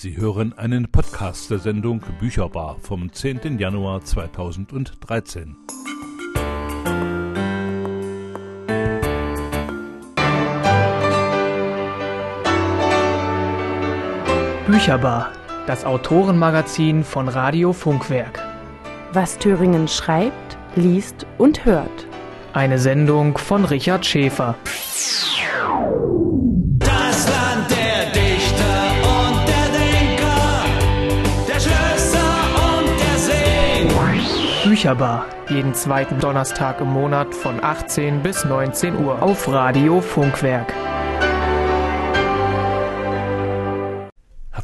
Sie hören einen Podcast der Sendung Bücherbar vom 10. Januar 2013. Bücherbar, das Autorenmagazin von Radio Funkwerk. Was Thüringen schreibt, liest und hört. Eine Sendung von Richard Schäfer. Bücherbar, jeden zweiten Donnerstag im Monat von 18 bis 19 Uhr auf Radio Funkwerk.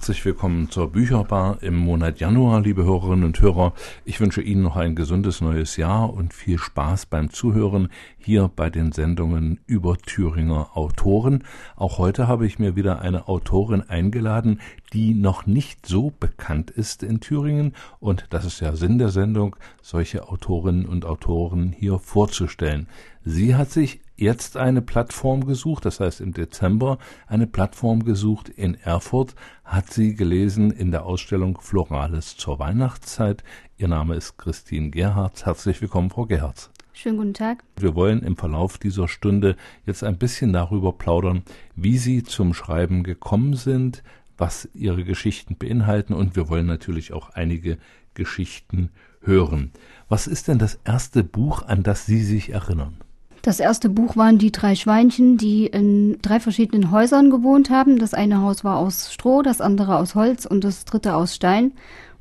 Herzlich willkommen zur Bücherbar im Monat Januar, liebe Hörerinnen und Hörer. Ich wünsche Ihnen noch ein gesundes neues Jahr und viel Spaß beim Zuhören hier bei den Sendungen über Thüringer Autoren. Auch heute habe ich mir wieder eine Autorin eingeladen, die noch nicht so bekannt ist in Thüringen. Und das ist ja Sinn der Sendung, solche Autorinnen und Autoren hier vorzustellen. Sie hat sich jetzt eine Plattform gesucht, das heißt im Dezember eine Plattform gesucht in Erfurt, hat sie gelesen in der Ausstellung Florales zur Weihnachtszeit. Ihr Name ist Christine Gerhardt. Herzlich willkommen, Frau Gerhardt. Schönen guten Tag. Wir wollen im Verlauf dieser Stunde jetzt ein bisschen darüber plaudern, wie Sie zum Schreiben gekommen sind, was Ihre Geschichten beinhalten und wir wollen natürlich auch einige Geschichten hören. Was ist denn das erste Buch, an das Sie sich erinnern? Das erste Buch waren die drei Schweinchen, die in drei verschiedenen Häusern gewohnt haben. Das eine Haus war aus Stroh, das andere aus Holz und das dritte aus Stein.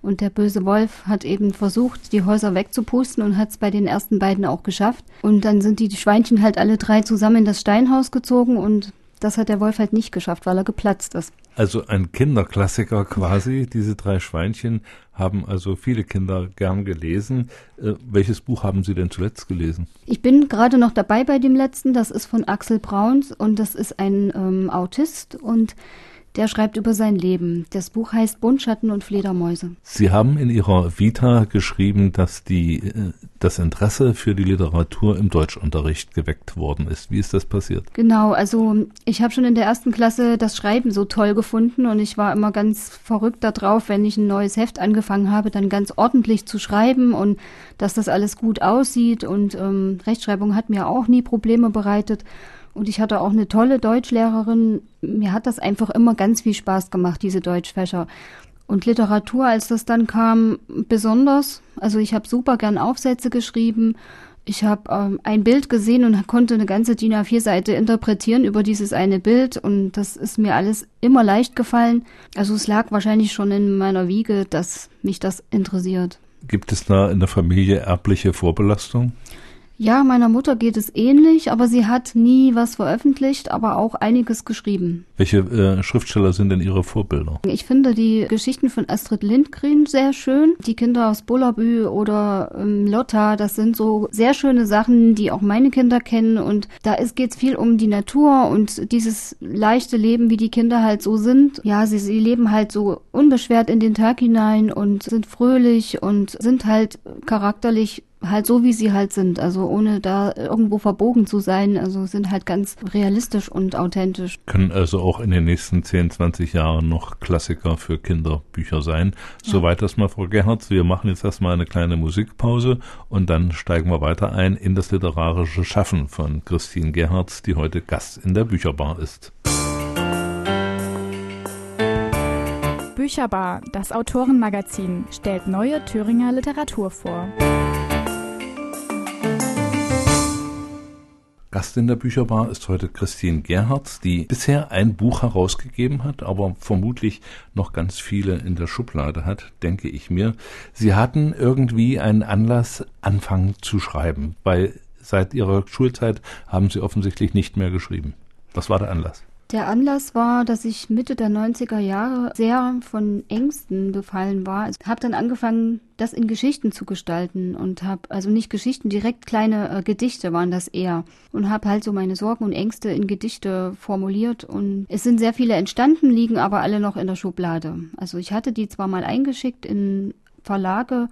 Und der böse Wolf hat eben versucht, die Häuser wegzupusten und hat es bei den ersten beiden auch geschafft. Und dann sind die Schweinchen halt alle drei zusammen in das Steinhaus gezogen und das hat der Wolf halt nicht geschafft, weil er geplatzt ist. Also ein Kinderklassiker quasi. Diese drei Schweinchen haben also viele Kinder gern gelesen. Äh, welches Buch haben Sie denn zuletzt gelesen? Ich bin gerade noch dabei bei dem letzten. Das ist von Axel Brauns und das ist ein ähm, Autist und der schreibt über sein Leben. Das Buch heißt Buntschatten und Fledermäuse. Sie haben in Ihrer Vita geschrieben, dass die, äh, das Interesse für die Literatur im Deutschunterricht geweckt worden ist. Wie ist das passiert? Genau, also ich habe schon in der ersten Klasse das Schreiben so toll gefunden und ich war immer ganz verrückt darauf, wenn ich ein neues Heft angefangen habe, dann ganz ordentlich zu schreiben und dass das alles gut aussieht und ähm, Rechtschreibung hat mir auch nie Probleme bereitet. Und ich hatte auch eine tolle Deutschlehrerin. Mir hat das einfach immer ganz viel Spaß gemacht, diese Deutschfächer. Und Literatur, als das dann kam, besonders. Also ich habe super gern Aufsätze geschrieben. Ich habe ähm, ein Bild gesehen und konnte eine ganze DIN A4-Seite interpretieren über dieses eine Bild. Und das ist mir alles immer leicht gefallen. Also es lag wahrscheinlich schon in meiner Wiege, dass mich das interessiert. Gibt es da in der Familie erbliche Vorbelastung? Ja, meiner Mutter geht es ähnlich, aber sie hat nie was veröffentlicht, aber auch einiges geschrieben. Welche äh, Schriftsteller sind denn Ihre Vorbilder? Ich finde die Geschichten von Astrid Lindgren sehr schön. Die Kinder aus Bullabü oder ähm, Lotta, das sind so sehr schöne Sachen, die auch meine Kinder kennen. Und da geht es viel um die Natur und dieses leichte Leben, wie die Kinder halt so sind. Ja, sie, sie leben halt so unbeschwert in den Tag hinein und sind fröhlich und sind halt charakterlich halt so, wie sie halt sind, also ohne da irgendwo verbogen zu sein, also sind halt ganz realistisch und authentisch. Können also auch in den nächsten 10, 20 Jahren noch Klassiker für Kinderbücher sein. Soweit das mal, Frau Gerhardt. Wir machen jetzt erstmal eine kleine Musikpause und dann steigen wir weiter ein in das literarische Schaffen von Christine Gerhardt, die heute Gast in der Bücherbar ist. Bücherbar, das Autorenmagazin, stellt neue Thüringer Literatur vor. Gast in der Bücherbar ist heute Christine Gerhardt, die bisher ein Buch herausgegeben hat, aber vermutlich noch ganz viele in der Schublade hat, denke ich mir. Sie hatten irgendwie einen Anlass, anfangen zu schreiben, weil seit ihrer Schulzeit haben sie offensichtlich nicht mehr geschrieben. Was war der Anlass? Der Anlass war, dass ich Mitte der 90er Jahre sehr von Ängsten befallen war. Ich habe dann angefangen, das in Geschichten zu gestalten und habe, also nicht Geschichten, direkt kleine äh, Gedichte waren das eher. Und habe halt so meine Sorgen und Ängste in Gedichte formuliert. Und es sind sehr viele entstanden, liegen aber alle noch in der Schublade. Also ich hatte die zwar mal eingeschickt in Verlage,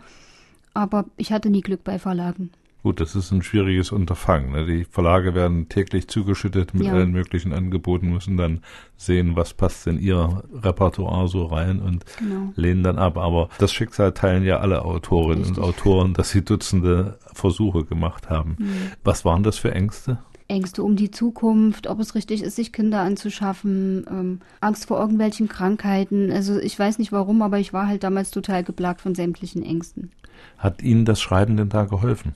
aber ich hatte nie Glück bei Verlagen. Gut, das ist ein schwieriges Unterfangen. Ne? Die Verlage werden täglich zugeschüttet mit Ja. allen möglichen Angeboten, müssen dann sehen, was passt in ihr Repertoire so rein und Genau. lehnen dann ab. Aber das Schicksal teilen ja alle Autorinnen Richtig. und Autoren, dass sie Dutzende Versuche gemacht haben. Mhm. Was waren das für Ängste? Ängste um die Zukunft, ob es richtig ist, sich Kinder anzuschaffen, ähm, Angst vor irgendwelchen Krankheiten. Also ich weiß nicht warum, aber ich war halt damals total geplagt von sämtlichen Ängsten. Hat Ihnen das Schreiben denn da geholfen?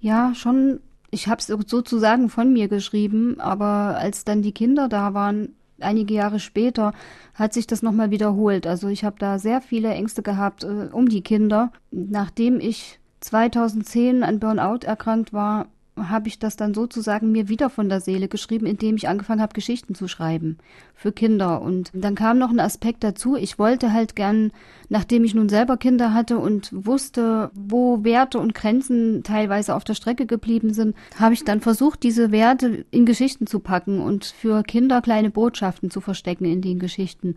Ja, schon. Ich habe es sozusagen von mir geschrieben, aber als dann die Kinder da waren, einige Jahre später, hat sich das nochmal wiederholt. Also ich habe da sehr viele Ängste gehabt äh, um die Kinder. Nachdem ich 2010 an Burnout erkrankt war, habe ich das dann sozusagen mir wieder von der Seele geschrieben, indem ich angefangen habe, Geschichten zu schreiben für Kinder. Und dann kam noch ein Aspekt dazu. Ich wollte halt gern, nachdem ich nun selber Kinder hatte und wusste, wo Werte und Grenzen teilweise auf der Strecke geblieben sind, habe ich dann versucht, diese Werte in Geschichten zu packen und für Kinder kleine Botschaften zu verstecken in den Geschichten.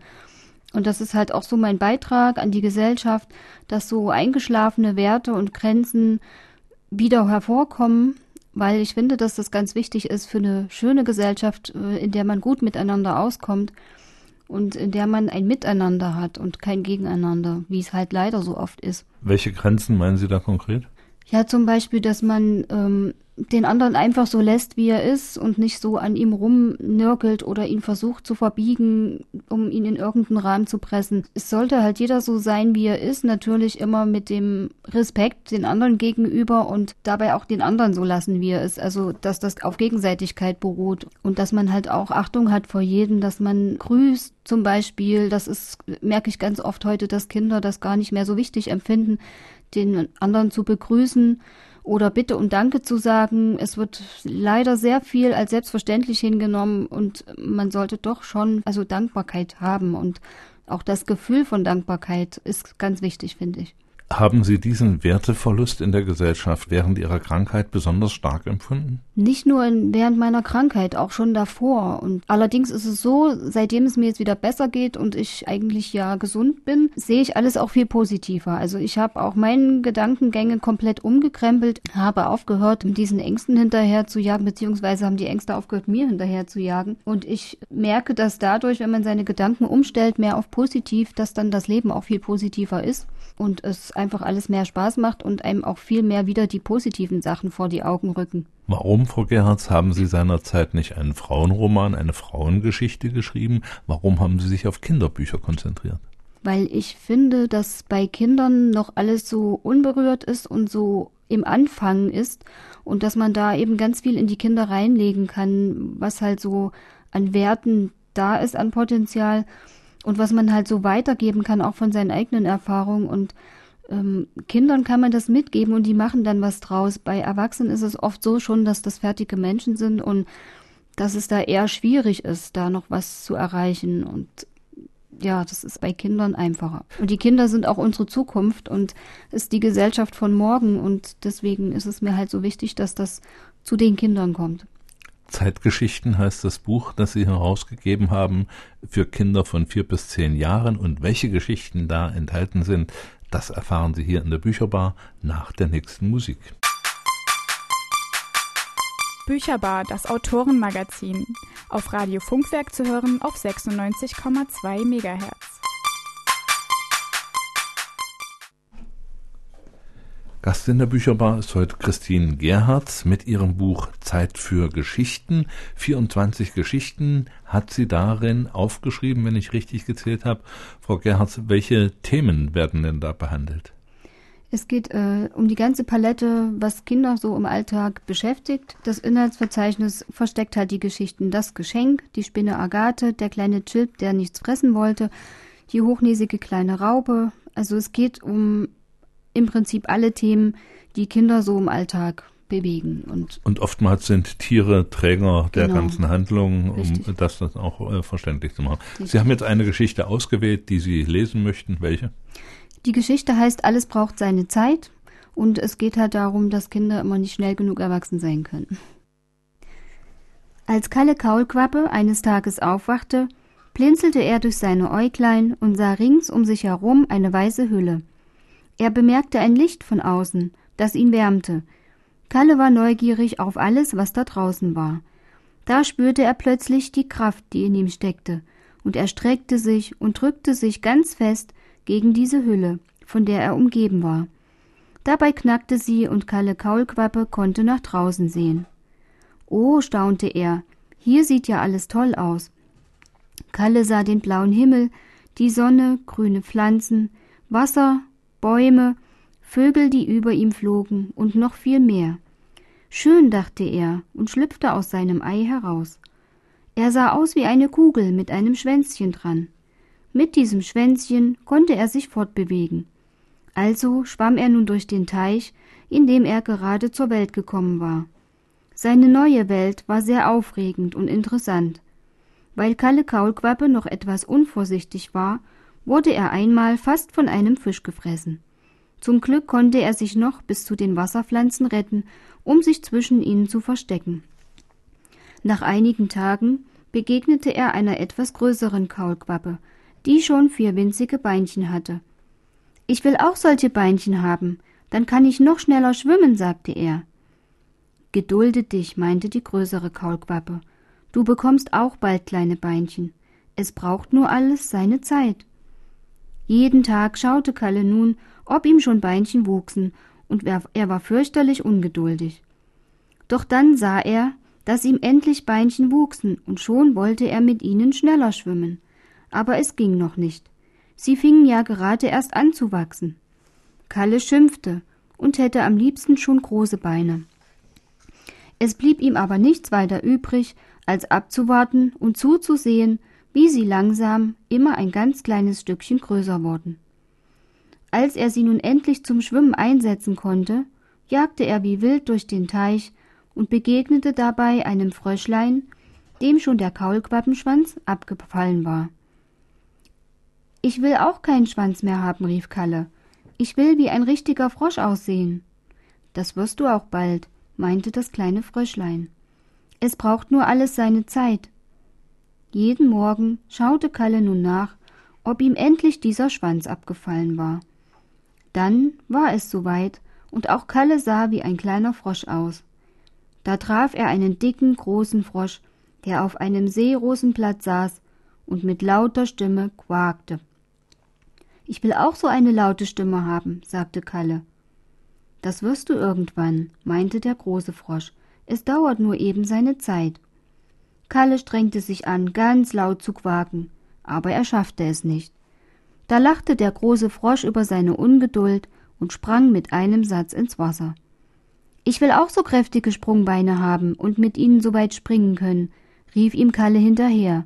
Und das ist halt auch so mein Beitrag an die Gesellschaft, dass so eingeschlafene Werte und Grenzen wieder hervorkommen, weil ich finde, dass das ganz wichtig ist für eine schöne Gesellschaft, äh, in der man gut miteinander auskommt und in der man ein Miteinander hat und kein Gegeneinander, wie es halt leider so oft ist. Welche Grenzen meinen Sie da konkret? Ja, zum Beispiel, dass man ähm, den anderen einfach so lässt, wie er ist und nicht so an ihm rumnörgelt oder ihn versucht zu verbiegen, um ihn in irgendeinen Rahmen zu pressen. Es sollte halt jeder so sein, wie er ist, natürlich immer mit dem Respekt den anderen gegenüber und dabei auch den anderen so lassen, wie er ist. Also, dass das auf Gegenseitigkeit beruht und dass man halt auch Achtung hat vor jedem, dass man grüßt zum Beispiel. Das ist, merke ich ganz oft heute, dass Kinder das gar nicht mehr so wichtig empfinden, den anderen zu begrüßen oder Bitte und Danke zu sagen. Es wird leider sehr viel als selbstverständlich hingenommen und man sollte doch schon also Dankbarkeit haben und auch das Gefühl von Dankbarkeit ist ganz wichtig, finde ich. Haben Sie diesen Werteverlust in der Gesellschaft während Ihrer Krankheit besonders stark empfunden? Nicht nur in, während meiner Krankheit, auch schon davor. Und allerdings ist es so, seitdem es mir jetzt wieder besser geht und ich eigentlich ja gesund bin, sehe ich alles auch viel positiver. Also ich habe auch meinen Gedankengänge komplett umgekrempelt, habe aufgehört, diesen Ängsten hinterher zu jagen, beziehungsweise haben die Ängste aufgehört, mir hinterher zu jagen. Und ich merke, dass dadurch, wenn man seine Gedanken umstellt, mehr auf positiv, dass dann das Leben auch viel positiver ist und es einfach alles mehr Spaß macht und einem auch viel mehr wieder die positiven Sachen vor die Augen rücken. Warum, Frau Gerhards, haben Sie seinerzeit nicht einen Frauenroman, eine Frauengeschichte geschrieben? Warum haben Sie sich auf Kinderbücher konzentriert? Weil ich finde, dass bei Kindern noch alles so unberührt ist und so im Anfang ist und dass man da eben ganz viel in die Kinder reinlegen kann, was halt so an Werten da ist, an Potenzial und was man halt so weitergeben kann, auch von seinen eigenen Erfahrungen und ähm, Kindern kann man das mitgeben und die machen dann was draus. Bei Erwachsenen ist es oft so schon, dass das fertige Menschen sind und dass es da eher schwierig ist, da noch was zu erreichen und ja, das ist bei Kindern einfacher. Und die Kinder sind auch unsere Zukunft und ist die Gesellschaft von morgen und deswegen ist es mir halt so wichtig, dass das zu den Kindern kommt. Zeitgeschichten heißt das Buch, das Sie herausgegeben haben für Kinder von vier bis zehn Jahren. Und welche Geschichten da enthalten sind, das erfahren Sie hier in der Bücherbar nach der nächsten Musik. Bücherbar, das Autorenmagazin. Auf Radio Funkwerk zu hören auf 96,2 Megahertz. Gast in der Bücherbar ist heute Christine Gerhards mit ihrem Buch Zeit für Geschichten. 24 Geschichten hat sie darin aufgeschrieben, wenn ich richtig gezählt habe. Frau Gerhards, welche Themen werden denn da behandelt? Es geht äh, um die ganze Palette, was Kinder so im Alltag beschäftigt. Das Inhaltsverzeichnis versteckt halt die Geschichten Das Geschenk, die Spinne Agathe, der kleine Chilp, der nichts fressen wollte, die hochnäsige kleine Raupe. Also es geht um im Prinzip alle Themen, die Kinder so im Alltag bewegen. Und Und oftmals sind Tiere Träger der Genau. ganzen Handlung, um Richtig. das dann auch äh, verständlich zu machen. Richtig. Sie haben jetzt eine Geschichte ausgewählt, die Sie lesen möchten. Welche? die Geschichte heißt, alles braucht seine Zeit. Und es geht halt darum, dass Kinder immer nicht schnell genug erwachsen sein können. Als Kalle Kaulquappe eines Tages aufwachte, blinzelte er durch seine Äuglein und sah rings um sich herum eine weiße Hülle. Er bemerkte ein Licht von außen, das ihn wärmte. Kalle war neugierig auf alles, was da draußen war. Da spürte er plötzlich die Kraft, die in ihm steckte, und er streckte sich und drückte sich ganz fest gegen diese Hülle, von der er umgeben war. Dabei knackte sie und Kalle Kaulquappe konnte nach draußen sehen. Oh, staunte er, hier sieht ja alles toll aus. Kalle sah den blauen Himmel, die Sonne, grüne Pflanzen, Wasser, Bäume, Vögel, die über ihm flogen und noch viel mehr. Schön, dachte er und schlüpfte aus seinem Ei heraus. Er sah aus wie eine Kugel mit einem Schwänzchen dran. Mit diesem Schwänzchen konnte er sich fortbewegen. Also schwamm er nun durch den Teich, in dem er gerade zur Welt gekommen war. Seine neue Welt war sehr aufregend und interessant. Weil Kalle Kaulquappe noch etwas unvorsichtig war, wurde er einmal fast von einem Fisch gefressen. Zum Glück konnte er sich noch bis zu den Wasserpflanzen retten, um sich zwischen ihnen zu verstecken. Nach einigen Tagen begegnete er einer etwas größeren Kaulquappe, die schon vier winzige Beinchen hatte. Ich will auch solche Beinchen haben, dann kann ich noch schneller schwimmen, sagte er. Gedulde dich, meinte die größere Kaulquappe. Du bekommst auch bald kleine Beinchen. Es braucht nur alles seine Zeit. Jeden Tag schaute Kalle nun, ob ihm schon Beinchen wuchsen, und er war fürchterlich ungeduldig. Doch dann sah er, dass ihm endlich Beinchen wuchsen, und schon wollte er mit ihnen schneller schwimmen. Aber es ging noch nicht. Sie fingen ja gerade erst an zu wachsen. Kalle schimpfte und hätte am liebsten schon große Beine. Es blieb ihm aber nichts weiter übrig, als abzuwarten und zuzusehen, wie sie langsam immer ein ganz kleines Stückchen größer wurden. Als er sie nun endlich zum Schwimmen einsetzen konnte, jagte er wie wild durch den Teich und begegnete dabei einem Fröschlein, dem schon der Kaulquappenschwanz abgefallen war. Ich will auch keinen Schwanz mehr haben, rief Kalle. Ich will wie ein richtiger Frosch aussehen. Das wirst du auch bald, meinte das kleine Fröschlein. Es braucht nur alles seine Zeit. Jeden Morgen schaute Kalle nun nach, ob ihm endlich dieser Schwanz abgefallen war. Dann war es soweit, und auch Kalle sah wie ein kleiner Frosch aus. Da traf er einen dicken, großen Frosch, der auf einem Seerosenblatt saß und mit lauter Stimme quakte. Ich will auch so eine laute Stimme haben, sagte Kalle. Das wirst du irgendwann, meinte der große Frosch. Es dauert nur eben seine Zeit. Kalle strengte sich an, ganz laut zu quaken, aber er schaffte es nicht. Da lachte der große Frosch über seine Ungeduld und sprang mit einem Satz ins Wasser. Ich will auch so kräftige Sprungbeine haben und mit ihnen so weit springen können, rief ihm Kalle hinterher.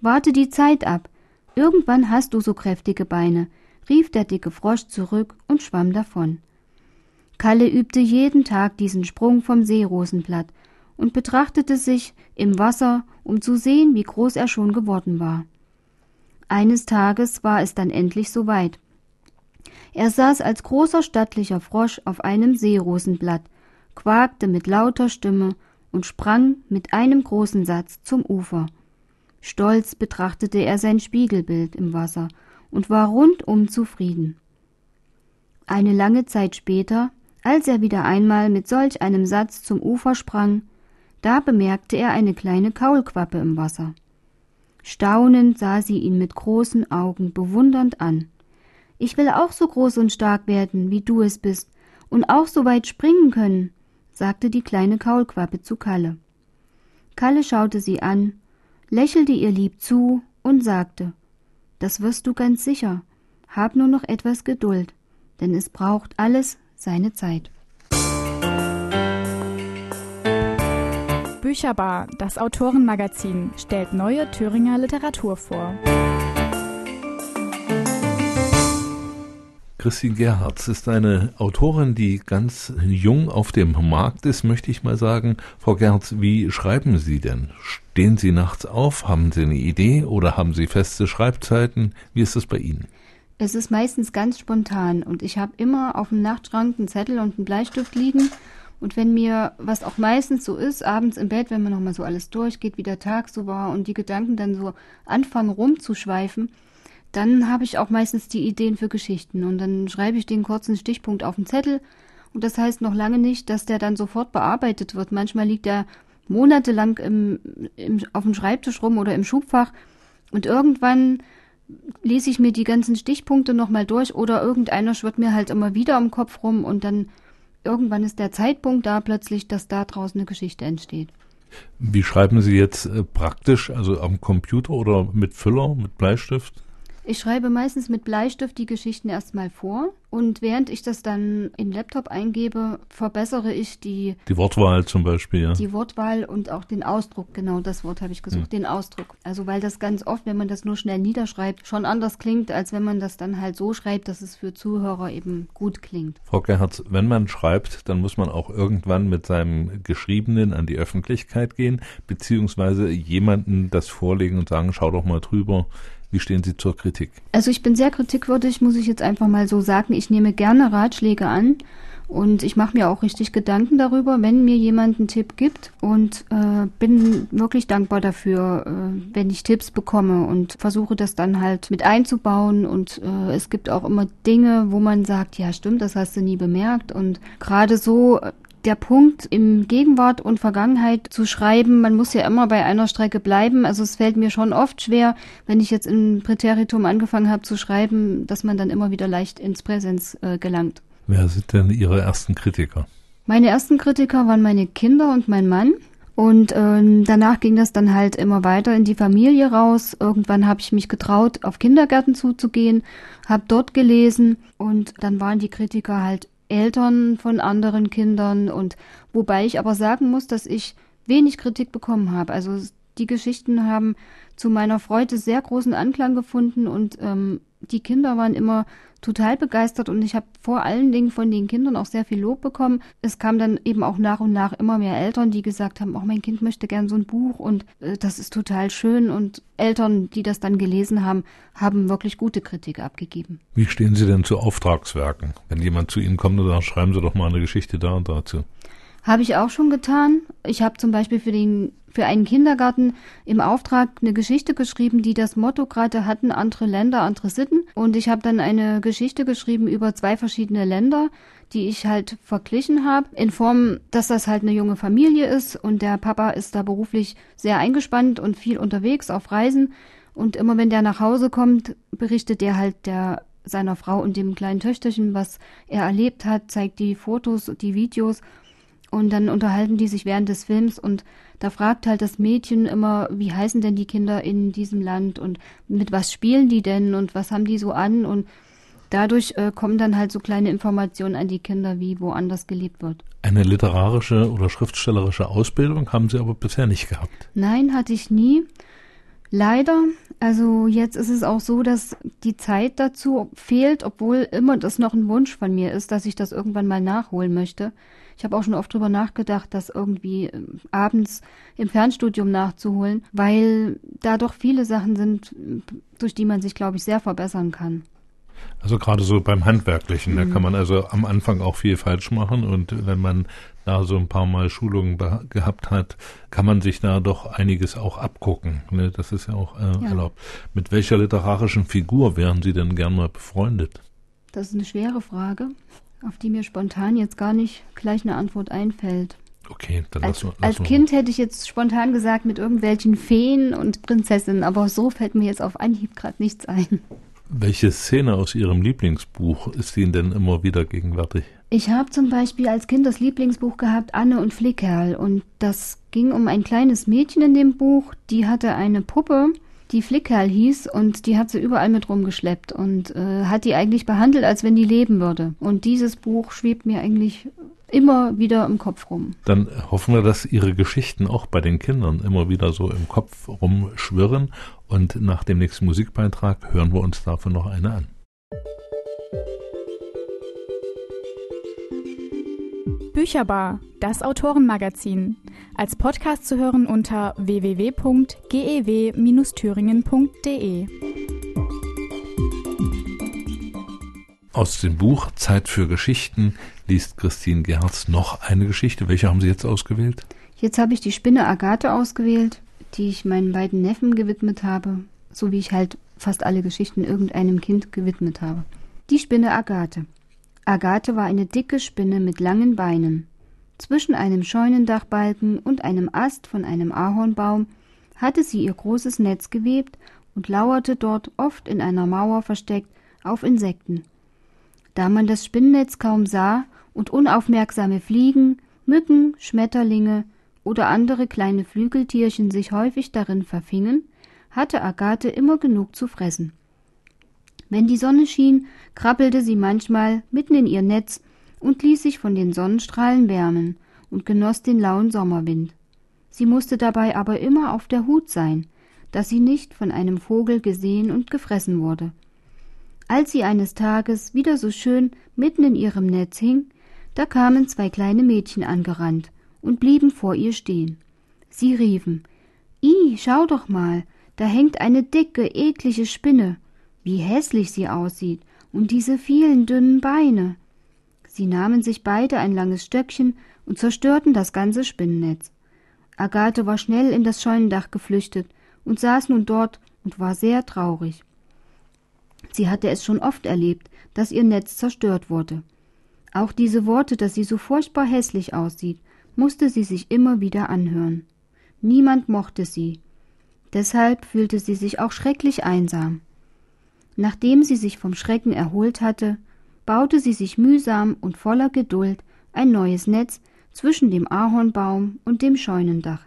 Warte die Zeit ab. Irgendwann hast du so kräftige Beine, rief der dicke Frosch zurück und schwamm davon. Kalle übte jeden Tag diesen Sprung vom Seerosenblatt und betrachtete sich im Wasser, um zu sehen, wie groß er schon geworden war. Eines Tages war es dann endlich soweit. Er saß als großer stattlicher Frosch auf einem Seerosenblatt quakte mit lauter Stimme und sprang mit einem großen Satz zum Ufer. Stolz betrachtete er sein Spiegelbild im Wasser und war rundum zufrieden. Eine lange Zeit später, als er wieder einmal mit solch einem Satz zum Ufer sprang, da bemerkte er eine kleine Kaulquappe im Wasser. Staunend sah sie ihn mit großen Augen bewundernd an. Ich will auch so groß und stark werden, wie du es bist, und auch so weit springen können, sagte die kleine Kaulquappe zu Kalle. Kalle schaute sie an, lächelte ihr lieb zu und sagte Das wirst du ganz sicher. Hab nur noch etwas Geduld, denn es braucht alles seine Zeit. Bücherbar, das Autorenmagazin, stellt neue Thüringer Literatur vor. Christine Gerhards ist eine Autorin, die ganz jung auf dem Markt ist, möchte ich mal sagen. Frau Gerhards, wie schreiben Sie denn? Stehen Sie nachts auf? Haben Sie eine Idee oder haben Sie feste Schreibzeiten? Wie ist das bei Ihnen? Es ist meistens ganz spontan und ich habe immer auf dem Nachtschrank einen Zettel und einen Bleistift liegen. Und wenn mir, was auch meistens so ist, abends im Bett, wenn man nochmal so alles durchgeht, wie der Tag so war und die Gedanken dann so anfangen rumzuschweifen, dann habe ich auch meistens die Ideen für Geschichten. Und dann schreibe ich den kurzen Stichpunkt auf den Zettel. Und das heißt noch lange nicht, dass der dann sofort bearbeitet wird. Manchmal liegt er monatelang im, im, auf dem Schreibtisch rum oder im Schubfach. Und irgendwann lese ich mir die ganzen Stichpunkte nochmal durch oder irgendeiner schwirrt mir halt immer wieder im Kopf rum und dann irgendwann ist der Zeitpunkt da plötzlich, dass da draußen eine Geschichte entsteht. Wie schreiben Sie jetzt äh, praktisch, also am Computer oder mit Füller, mit Bleistift? Ich schreibe meistens mit Bleistift die Geschichten erstmal vor und während ich das dann im Laptop eingebe, verbessere ich die Die Wortwahl zum Beispiel, ja. die Wortwahl und auch den Ausdruck. Genau das Wort habe ich gesucht, den Ausdruck. Also weil das ganz oft, wenn man das nur schnell niederschreibt, schon anders klingt, als wenn man das dann halt so schreibt, dass es für Zuhörer eben gut klingt. Frau Gerhardt, wenn man schreibt, dann muss man auch irgendwann mit seinem Geschriebenen an die Öffentlichkeit gehen, beziehungsweise jemanden das vorlegen und sagen, schau doch mal drüber. Wie stehen Sie zur Kritik? Also ich bin sehr kritikwürdig, muss ich jetzt einfach mal so sagen. Ich nehme gerne Ratschläge an und ich mache mir auch richtig Gedanken darüber, wenn mir jemand einen Tipp gibt und äh, bin wirklich dankbar dafür, äh, wenn ich Tipps bekomme und versuche das dann halt mit einzubauen und äh, es gibt auch immer Dinge, wo man sagt, ja stimmt, das hast du nie bemerkt und gerade so äh, der Punkt im Gegenwart und Vergangenheit zu schreiben, man muss ja immer bei einer Strecke bleiben. Also es fällt mir schon oft schwer, wenn ich jetzt im Präteritum angefangen habe zu schreiben, dass man dann immer wieder leicht ins Präsens äh, gelangt. Wer sind denn Ihre ersten Kritiker? Meine ersten Kritiker waren meine Kinder und mein Mann. Und ähm, danach ging das dann halt immer weiter in die Familie raus. Irgendwann habe ich mich getraut, auf Kindergärten zuzugehen, habe dort gelesen und dann waren die Kritiker halt Eltern von anderen Kindern und wobei ich aber sagen muss, dass ich wenig Kritik bekommen habe. Also die Geschichten haben zu meiner Freude sehr großen Anklang gefunden und ähm, die Kinder waren immer total begeistert und ich habe vor allen Dingen von den Kindern auch sehr viel Lob bekommen. Es kam dann eben auch nach und nach immer mehr Eltern, die gesagt haben, auch mein Kind möchte gern so ein Buch und äh, das ist total schön und Eltern, die das dann gelesen haben, haben wirklich gute Kritik abgegeben. Wie stehen Sie denn zu Auftragswerken? Wenn jemand zu Ihnen kommt und sagt, schreiben Sie doch mal eine Geschichte da und dazu. Habe ich auch schon getan. Ich habe zum Beispiel für den für einen Kindergarten im Auftrag eine Geschichte geschrieben, die das Motto gerade hatten, andere Länder, andere Sitten. Und ich habe dann eine Geschichte geschrieben über zwei verschiedene Länder, die ich halt verglichen habe, in Form, dass das halt eine junge Familie ist und der Papa ist da beruflich sehr eingespannt und viel unterwegs auf Reisen. Und immer wenn der nach Hause kommt, berichtet der halt der seiner Frau und dem kleinen Töchterchen, was er erlebt hat, zeigt die Fotos, die Videos und dann unterhalten die sich während des Films und da fragt halt das Mädchen immer, wie heißen denn die Kinder in diesem Land und mit was spielen die denn und was haben die so an und dadurch äh, kommen dann halt so kleine Informationen an die Kinder, wie woanders gelebt wird. Eine literarische oder schriftstellerische Ausbildung haben Sie aber bisher nicht gehabt. Nein, hatte ich nie. Leider. Also jetzt ist es auch so, dass die Zeit dazu fehlt, obwohl immer das noch ein Wunsch von mir ist, dass ich das irgendwann mal nachholen möchte. Ich habe auch schon oft drüber nachgedacht, das irgendwie ähm, abends im Fernstudium nachzuholen, weil da doch viele Sachen sind, durch die man sich, glaube ich, sehr verbessern kann. Also gerade so beim Handwerklichen, da kann man also am Anfang auch viel falsch machen und wenn man da so ein paar Mal Schulungen gehabt hat, kann man sich da doch einiges auch abgucken. Ne? Das ist ja auch äh, Ja. erlaubt. Mit welcher literarischen Figur wären Sie denn gern mal befreundet? Das ist eine schwere Frage, auf die mir spontan jetzt gar nicht gleich eine Antwort einfällt. Okay, dann Als, lassen wir als Kind hätte ich jetzt spontan gesagt mit irgendwelchen Feen und Prinzessinnen, aber so fällt mir jetzt auf Anhieb gerade nichts ein. Welche Szene aus Ihrem Lieblingsbuch ist Ihnen denn immer wieder gegenwärtig? Ich habe zum Beispiel als Kind das Lieblingsbuch gehabt, Anne und Flickerl. Und das ging um ein kleines Mädchen in dem Buch, die hatte eine Puppe, die Flickerl hieß und die hat sie überall mit rumgeschleppt und äh, hat die eigentlich behandelt, als wenn die leben würde. Und dieses Buch schwebt mir eigentlich immer wieder im Kopf rum. Dann hoffen wir, dass Ihre Geschichten auch bei den Kindern immer wieder so im Kopf rumschwirren. Und nach dem nächsten Musikbeitrag hören wir uns dafür noch eine an. Bücherbar, das Autorenmagazin. Als Podcast zu hören unter www.gew-thüringen.de. Aus dem Buch Zeit für Geschichten liest Christine Gerz noch eine Geschichte. Welche haben Sie jetzt ausgewählt? Jetzt habe ich die Spinne Agathe ausgewählt, die ich meinen beiden Neffen gewidmet habe, so wie ich halt fast alle Geschichten irgendeinem Kind gewidmet habe. Die Spinne Agathe. Agathe war eine dicke Spinne mit langen Beinen. Zwischen einem Scheunendachbalken und einem Ast von einem Ahornbaum hatte sie ihr großes Netz gewebt und lauerte dort oft in einer Mauer versteckt auf Insekten. Da man das Spinnnetz kaum sah und unaufmerksame Fliegen, Mücken, Schmetterlinge oder andere kleine Flügeltierchen sich häufig darin verfingen, hatte Agathe immer genug zu fressen. Wenn die Sonne schien, krabbelte sie manchmal mitten in ihr Netz und ließ sich von den Sonnenstrahlen wärmen und genoss den lauen Sommerwind. Sie musste dabei aber immer auf der Hut sein, dass sie nicht von einem Vogel gesehen und gefressen wurde. Als sie eines Tages wieder so schön mitten in ihrem Netz hing, da kamen zwei kleine Mädchen angerannt und blieben vor ihr stehen. Sie riefen I, schau doch mal, da hängt eine dicke, eklige Spinne. Wie hässlich sie aussieht, und diese vielen dünnen Beine. Sie nahmen sich beide ein langes Stöckchen und zerstörten das ganze Spinnennetz. Agathe war schnell in das Scheunendach geflüchtet und saß nun dort und war sehr traurig. Sie hatte es schon oft erlebt, dass ihr Netz zerstört wurde. Auch diese Worte, dass sie so furchtbar hässlich aussieht, musste sie sich immer wieder anhören. Niemand mochte sie. Deshalb fühlte sie sich auch schrecklich einsam. Nachdem sie sich vom Schrecken erholt hatte, baute sie sich mühsam und voller Geduld ein neues Netz zwischen dem Ahornbaum und dem Scheunendach.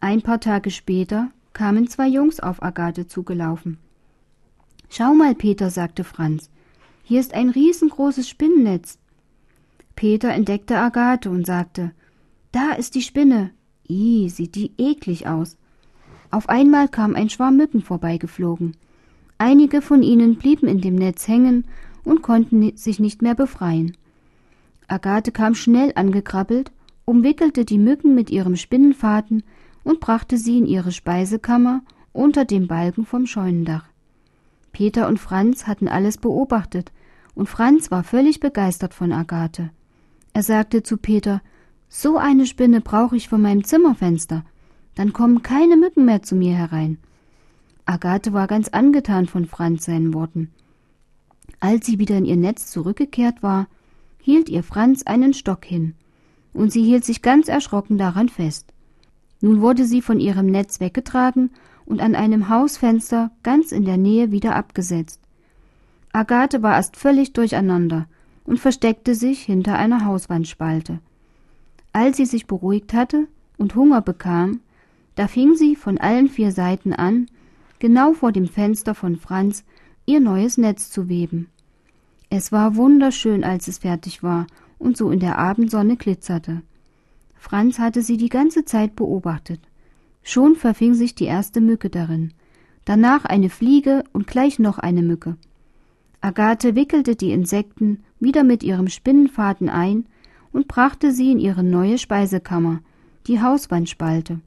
Ein paar Tage später kamen zwei Jungs auf Agathe zugelaufen. Schau mal, Peter, sagte Franz, hier ist ein riesengroßes Spinnennetz. Peter entdeckte Agathe und sagte, da ist die Spinne. Ih, sieht die eklig aus. Auf einmal kam ein Schwarm Mücken vorbeigeflogen. Einige von ihnen blieben in dem Netz hängen und konnten sich nicht mehr befreien. Agathe kam schnell angekrabbelt, umwickelte die Mücken mit ihrem Spinnenfaden und brachte sie in ihre Speisekammer unter dem Balken vom Scheunendach. Peter und Franz hatten alles beobachtet, und Franz war völlig begeistert von Agathe. Er sagte zu Peter So eine Spinne brauche ich vor meinem Zimmerfenster, dann kommen keine Mücken mehr zu mir herein. Agathe war ganz angetan von Franz seinen Worten. Als sie wieder in ihr Netz zurückgekehrt war, hielt ihr Franz einen Stock hin, und sie hielt sich ganz erschrocken daran fest. Nun wurde sie von ihrem Netz weggetragen und an einem Hausfenster ganz in der Nähe wieder abgesetzt. Agathe war erst völlig durcheinander und versteckte sich hinter einer Hauswandspalte. Als sie sich beruhigt hatte und Hunger bekam, da fing sie von allen vier Seiten an, genau vor dem Fenster von Franz ihr neues Netz zu weben. Es war wunderschön, als es fertig war und so in der Abendsonne glitzerte. Franz hatte sie die ganze Zeit beobachtet. Schon verfing sich die erste Mücke darin, danach eine Fliege und gleich noch eine Mücke. Agathe wickelte die Insekten wieder mit ihrem Spinnenfaden ein und brachte sie in ihre neue Speisekammer, die Hauswandspalte.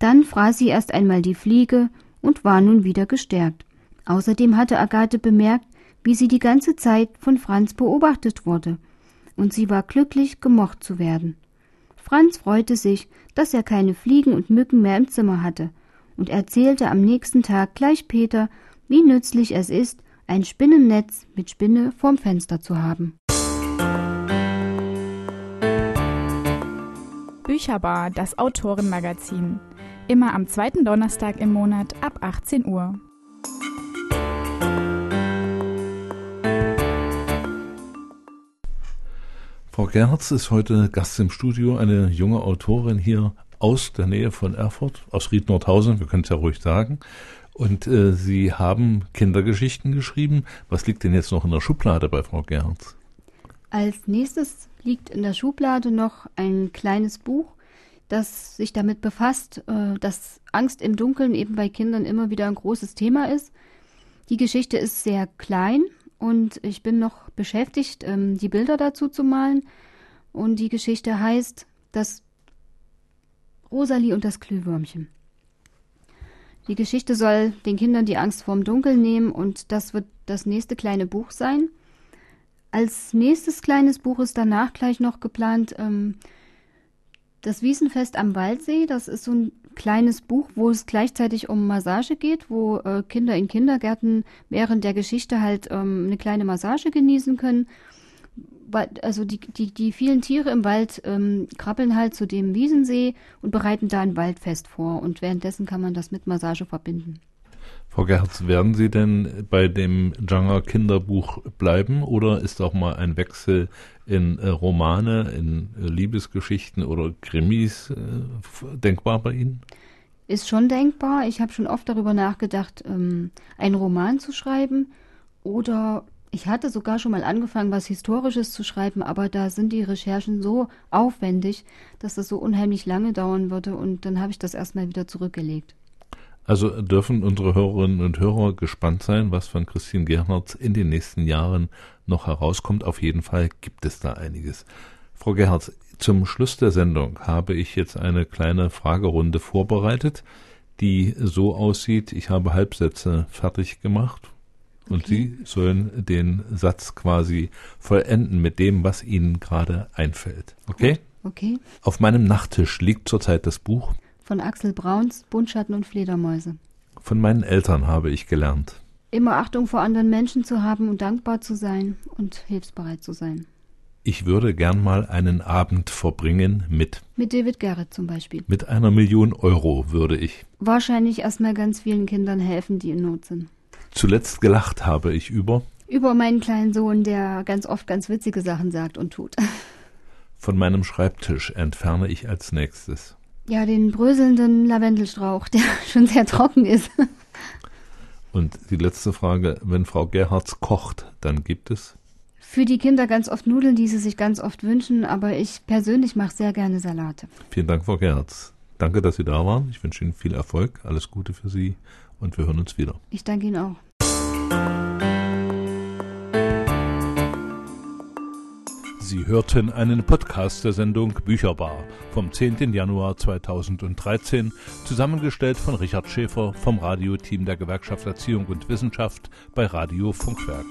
Dann fraß sie erst einmal die Fliege und war nun wieder gestärkt. Außerdem hatte Agathe bemerkt, wie sie die ganze Zeit von Franz beobachtet wurde, und sie war glücklich, gemocht zu werden. Franz freute sich, dass er keine Fliegen und Mücken mehr im Zimmer hatte, und erzählte am nächsten Tag gleich Peter, wie nützlich es ist, ein Spinnennetz mit Spinne vorm Fenster zu haben. Bücherbar, das Autorenmagazin. Immer am zweiten Donnerstag im Monat ab 18 Uhr. Frau Gerz ist heute Gast im Studio, eine junge Autorin hier aus der Nähe von Erfurt, aus Ried-Nordhausen, wir können es ja ruhig sagen. Und äh, Sie haben Kindergeschichten geschrieben. Was liegt denn jetzt noch in der Schublade bei Frau Gerz? Als nächstes liegt in der Schublade noch ein kleines Buch das sich damit befasst, äh, dass Angst im Dunkeln eben bei Kindern immer wieder ein großes Thema ist. Die Geschichte ist sehr klein und ich bin noch beschäftigt, ähm, die Bilder dazu zu malen. Und die Geschichte heißt das Rosalie und das Glühwürmchen. Die Geschichte soll den Kindern die Angst vorm Dunkeln nehmen und das wird das nächste kleine Buch sein. Als nächstes kleines Buch ist danach gleich noch geplant ähm, das Wiesenfest am Waldsee, das ist so ein kleines Buch, wo es gleichzeitig um Massage geht, wo äh, Kinder in Kindergärten während der Geschichte halt ähm, eine kleine Massage genießen können. Also die, die, die vielen Tiere im Wald ähm, krabbeln halt zu dem Wiesensee und bereiten da ein Waldfest vor. Und währenddessen kann man das mit Massage verbinden. Frau Gerz, werden Sie denn bei dem Janger Kinderbuch bleiben oder ist auch mal ein Wechsel in äh, Romane, in äh, Liebesgeschichten oder Krimis äh, denkbar bei Ihnen? Ist schon denkbar. Ich habe schon oft darüber nachgedacht, ähm, einen Roman zu schreiben oder ich hatte sogar schon mal angefangen, was Historisches zu schreiben, aber da sind die Recherchen so aufwendig, dass das so unheimlich lange dauern würde und dann habe ich das erstmal wieder zurückgelegt. Also dürfen unsere Hörerinnen und Hörer gespannt sein, was von Christine Gerhardt in den nächsten Jahren noch herauskommt. Auf jeden Fall gibt es da einiges. Frau Gerhardt, zum Schluss der Sendung habe ich jetzt eine kleine Fragerunde vorbereitet, die so aussieht, ich habe Halbsätze fertig gemacht und okay. Sie sollen den Satz quasi vollenden mit dem, was Ihnen gerade einfällt. Okay? Okay. Auf meinem Nachttisch liegt zurzeit das Buch von Axel Brauns Buntschatten und Fledermäuse. Von meinen Eltern habe ich gelernt. Immer Achtung vor anderen Menschen zu haben und dankbar zu sein und hilfsbereit zu sein. Ich würde gern mal einen Abend verbringen mit. Mit David Garrett zum Beispiel. Mit einer Million Euro würde ich. Wahrscheinlich erstmal ganz vielen Kindern helfen, die in Not sind. Zuletzt gelacht habe ich über. Über meinen kleinen Sohn, der ganz oft ganz witzige Sachen sagt und tut. Von meinem Schreibtisch entferne ich als nächstes. Ja, den bröselnden Lavendelstrauch, der schon sehr trocken ist. Und die letzte Frage, wenn Frau Gerhards kocht, dann gibt es? Für die Kinder ganz oft Nudeln, die sie sich ganz oft wünschen, aber ich persönlich mache sehr gerne Salate. Vielen Dank, Frau Gerhards. Danke, dass Sie da waren. Ich wünsche Ihnen viel Erfolg, alles Gute für Sie und wir hören uns wieder. Ich danke Ihnen auch. Sie hörten einen Podcast der Sendung Bücherbar vom 10. Januar 2013, zusammengestellt von Richard Schäfer vom Radioteam der Gewerkschaft Erziehung und Wissenschaft bei Radio Funkwerk.